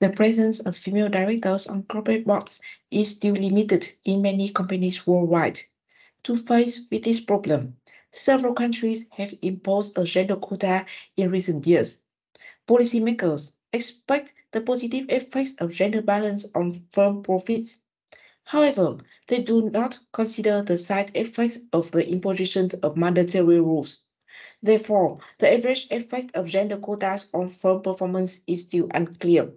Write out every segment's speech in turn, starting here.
The presence of female directors on corporate boards is still limited in many companies worldwide. To face with this problem, several countries have imposed a gender quota in recent years. Policymakers expect the positive effects of gender balance on firm profits. However, they do not consider the side effects of the imposition of mandatory rules. Therefore, the average effect of gender quotas on firm performance is still unclear.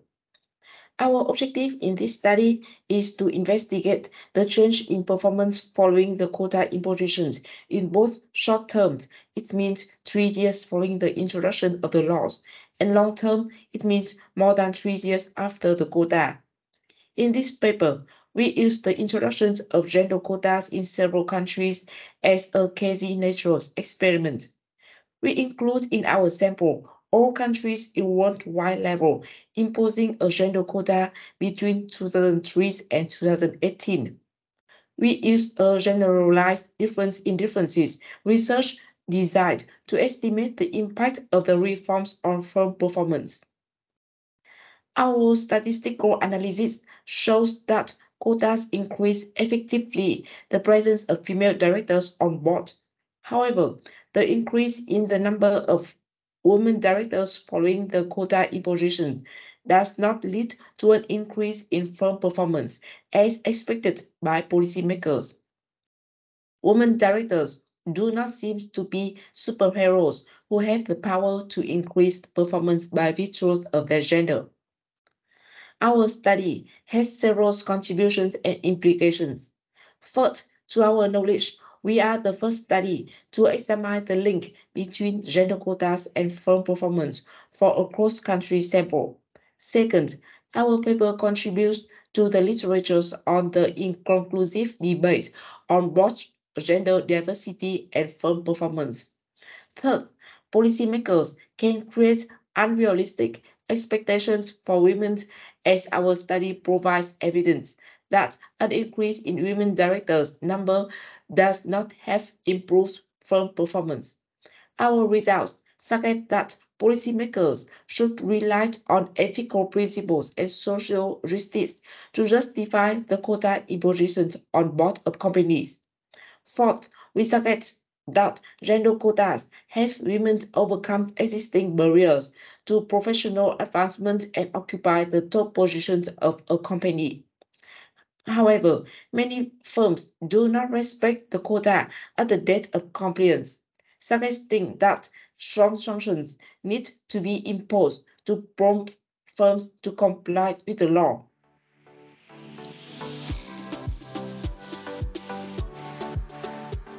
Our objective in this study is to investigate the change in performance following the quota impositions in both short term, it means three years following the introduction of the laws, and long term, it means more than three years after the quota. In this paper, we use the introduction of gender quotas in several countries as a quasi-natural experiment. We include in our sample all countries in worldwide level imposing a gender quota between 2003 and 2018. We use a generalized difference in differences research designed to estimate the impact of the reforms on firm performance. Our statistical analysis shows that quotas increase effectively the presence of female directors on board. However, the increase in the number of women directors following the quota imposition does not lead to an increase in firm performance as expected by policymakers. Women directors do not seem to be superheroes who have the power to increase performance by virtue of their gender. Our study has several contributions and implications. First, to our knowledge, we are the first study to examine the link between gender quotas and firm performance for a cross-country sample. Second, our paper contributes to the literatures on the inconclusive debate on both gender diversity and firm performance. Third, policymakers can create unrealistic expectations for women as our study provides evidence that an increase in women directors number does not have improved firm performance. Our results suggest that policymakers should rely on ethical principles and social justice to justify the quota impositions on board of companies. Fourth, we suggest that gender quotas have women overcome existing barriers to professional advancement and occupy the top positions of a company. However, many firms do not respect the quota at the date of compliance, suggesting that strong sanctions need to be imposed to prompt firms to comply with the law.